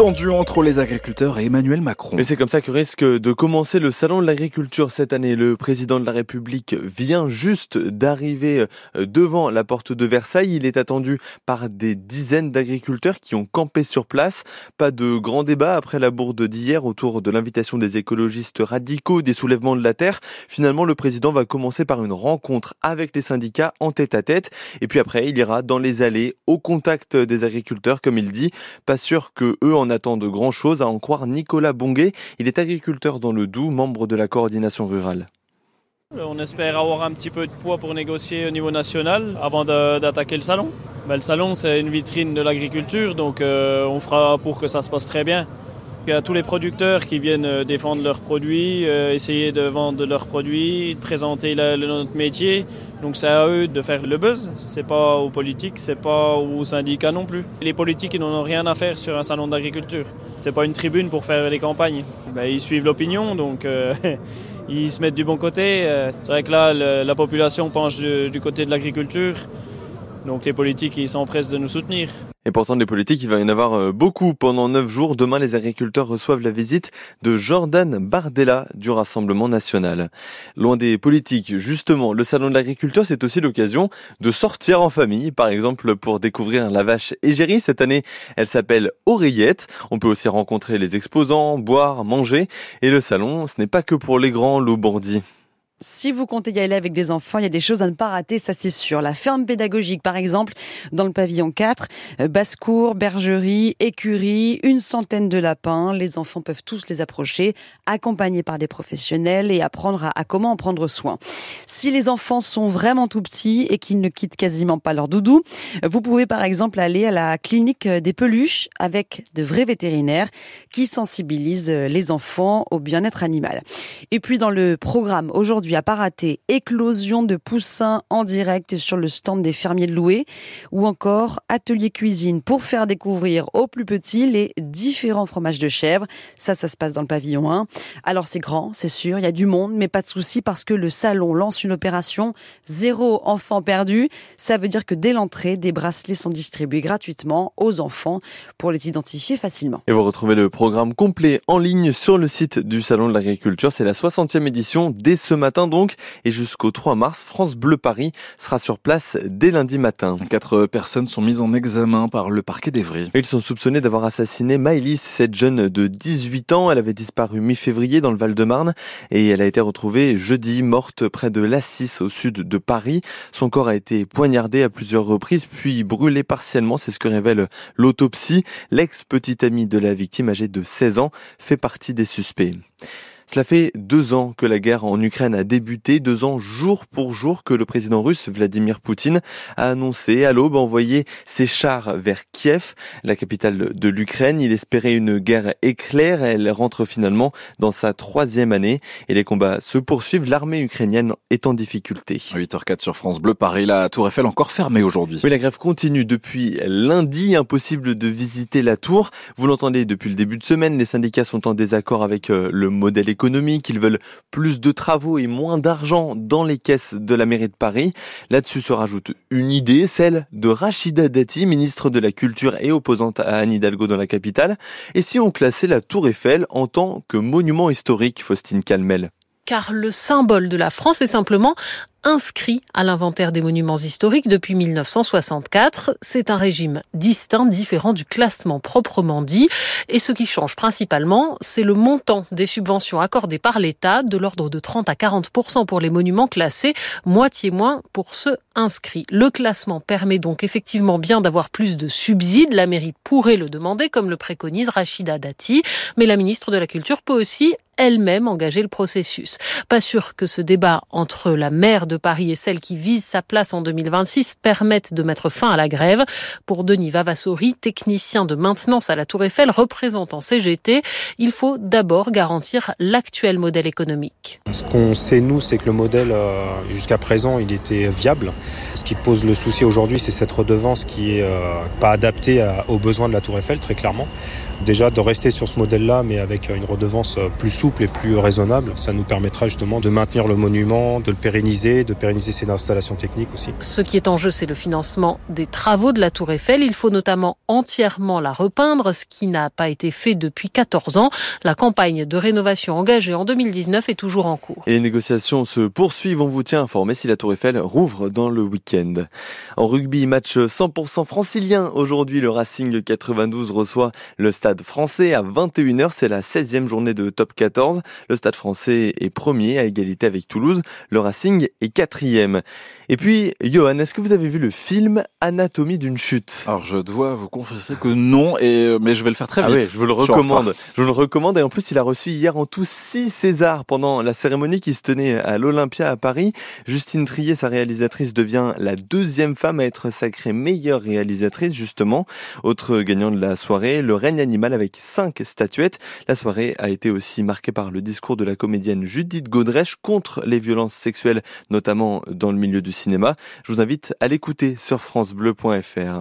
tendu entre les agriculteurs et Emmanuel Macron. Et c'est comme ça que risque de commencer le salon de l'agriculture cette année. Le président de la République vient juste d'arriver euh, devant la porte de Versailles. Il est attendu par des dizaines d'agriculteurs qui ont campé sur place. Pas de grand débat après la bourde d'hier autour de l'invitation des écologistes radicaux des soulèvements de la terre. Finalement, le président va commencer par une rencontre avec les syndicats en tête à tête. Et puis après, il ira dans les allées au contact des agriculteurs, comme il dit. Pas sûr que eux en attendent grand chose, à en croire Nicolas Bonguet. Il est agriculteur dans le Doubs, membre de la coordination rurale. On espère avoir un petit peu de poids pour négocier au niveau national avant d'attaquer le salon. Ben, le salon, c'est une vitrine de l'agriculture, donc euh, on fera pour que ça se passe très bien. Il y a tous les producteurs qui viennent euh, défendre leurs produits, euh, essayer de vendre leurs produits, de présenter notre métier. Donc c'est à eux de faire le buzz, c'est pas aux politiques, c'est pas aux syndicats non plus. Les politiques n'en ont rien à faire sur un salon d'agriculture. C'est pas une tribune pour faire des campagnes. Ben, ils suivent l'opinion donc euh, ils se mettent du bon côté. C'est vrai que là la population penche du, du côté de l'agriculture. Donc les politiques ils s'empressent de nous soutenir. Et pourtant, des politiques, il va y en avoir euh, beaucoup pendant neuf jours. Demain, les agriculteurs reçoivent la visite de Jordan Bardella du Rassemblement national. Loin des politiques, justement, le salon de l'agriculture, c'est aussi l'occasion de sortir en famille. Par exemple, pour découvrir la vache égérie. Cette année, elle s'appelle Oreillette. On peut aussi rencontrer les exposants, boire, manger. Et le salon, ce n'est pas que pour les grands bourdis. Si vous comptez y aller avec des enfants, il y a des choses à ne pas rater, ça c'est sûr. La ferme pédagogique, par exemple, dans le pavillon 4, euh, basse-cour, bergerie, écurie, une centaine de lapins. Les enfants peuvent tous les approcher, accompagnés par des professionnels et apprendre à, comment en prendre soin. Si les enfants sont vraiment tout petits et qu'ils ne quittent quasiment pas leur doudou, vous pouvez par exemple aller à la clinique des peluches avec de vrais vétérinaires qui sensibilisent les enfants au bien-être animal. Et puis dans le programme aujourd'hui, à pas rater. Éclosion de poussins en direct sur le stand des fermiers de Loué ou encore atelier cuisine pour faire découvrir aux plus petits les différents fromages de chèvre. Ça, ça se passe dans le pavillon 1. Alors c'est grand, c'est sûr, il y a du monde, mais pas de souci parce que le salon lance une opération zéro enfant perdu. Ça veut dire que dès l'entrée, des bracelets sont distribués gratuitement aux enfants pour les identifier facilement. Et vous retrouvez le programme complet en ligne sur le site du Salon de l'Agriculture. C'est la 60e édition dès ce matin donc et jusqu'au 3 mars, France Bleu Paris sera sur place dès lundi matin. Quatre personnes sont mises en examen par le parquet d'Evry. Ils sont soupçonnés d'avoir assassiné Maëlys, cette jeune de 18 ans. Elle avait disparu mi-février dans le Val-de-Marne et elle a été retrouvée jeudi morte près de Lassis au sud de Paris. Son corps a été poignardé à plusieurs reprises puis brûlé partiellement, c'est ce que révèle l'autopsie. L'ex-petite amie de la victime âgée de 16 ans fait partie des suspects. Cela fait deux ans que la guerre en Ukraine a débuté, deux ans jour pour jour que le président russe Vladimir Poutine a annoncé à l'aube envoyer ses chars vers Kiev, la capitale de l'Ukraine. Il espérait une guerre éclair, elle rentre finalement dans sa troisième année et les combats se poursuivent. L'armée ukrainienne est en difficulté. 8h04 sur France Bleu, Paris, la Tour Eiffel encore fermée aujourd'hui. Oui, la grève continue depuis lundi, impossible de visiter la tour. Vous l'entendez depuis le début de semaine, les syndicats sont en désaccord avec euh, le modèle économique économique, ils veulent plus de travaux et moins d'argent dans les caisses de la mairie de Paris. Là-dessus se rajoute une idée, celle de Rachida Dati, ministre de la Culture et opposante à Anne Hidalgo dans la capitale. Et si on classait la Tour Eiffel en tant que monument historique, Faustine Calmel? Car le symbole de la France est simplement inscrit à l'inventaire des monuments historiques depuis 1964. C'est un régime distinct, différent du classement proprement dit. Et ce qui change principalement, c'est le montant des subventions accordées par l'État, de l'ordre de 30 à 40% pour les monuments classés, moitié moins pour ceux inscrits. Le classement permet donc effectivement bien d'avoir plus de subsides. La mairie pourrait le demander, comme le préconise Rachida Dati. Mais la ministre de la Culture peut aussi elle-même engager le processus. Pas sûr que ce débat entre la maire de Paris et celle qui vise sa place en 2026 permettent de mettre fin à la grève. Pour Denis Vavassori, technicien de maintenance à la Tour Eiffel, représentant CGT, il faut d'abord garantir l'actuel modèle économique. Ce qu'on sait, nous, c'est que le modèle, euh, jusqu'à présent, il était viable. Ce qui pose le souci aujourd'hui, c'est cette redevance qui est euh, pas adaptée aux besoins de la Tour Eiffel, très clairement. Déjà, de rester sur ce modèle-là, mais avec une redevance euh, plus souple souples et plus raisonnables. Ça nous permettra justement de maintenir le monument, de le pérenniser, de pérenniser ses installations techniques aussi. Ce qui est en jeu, c'est le financement des travaux de la Tour Eiffel. Il faut notamment entièrement la repeindre, ce qui n'a pas été fait depuis 14 ans. La campagne de rénovation engagée en 2019 est toujours en cours. Et les négociations se poursuivent. On vous tient informé si la Tour Eiffel rouvre dans le week-end. En rugby, match 100% francilien. Aujourd'hui, le Racing 92 reçoit le Stade français à 21h. C'est la 16e journée de top 14. Le Stade français est premier à égalité avec Toulouse. Le Racing est quatrième. Et puis, Johan, est-ce que vous avez vu le film Anatomie d'une chute? Alors, je dois vous confesser que non, et, mais je vais le faire très ah vite. Ah oui, je vous le recommande. Je vous le recommande. Et en plus, il a reçu hier en tout 6 Césars pendant la cérémonie qui se tenait à l'Olympia à Paris. Justine Trier, sa réalisatrice, devient la deuxième femme à être sacrée meilleure réalisatrice, justement. Autre gagnant de la soirée, le règne animal avec 5 statuettes. La soirée a été aussi marquée par le discours de la comédienne Judith Godrèche contre les violences sexuelles, notamment dans le milieu du cinéma. Je vous invite à l'écouter sur francebleu.fr.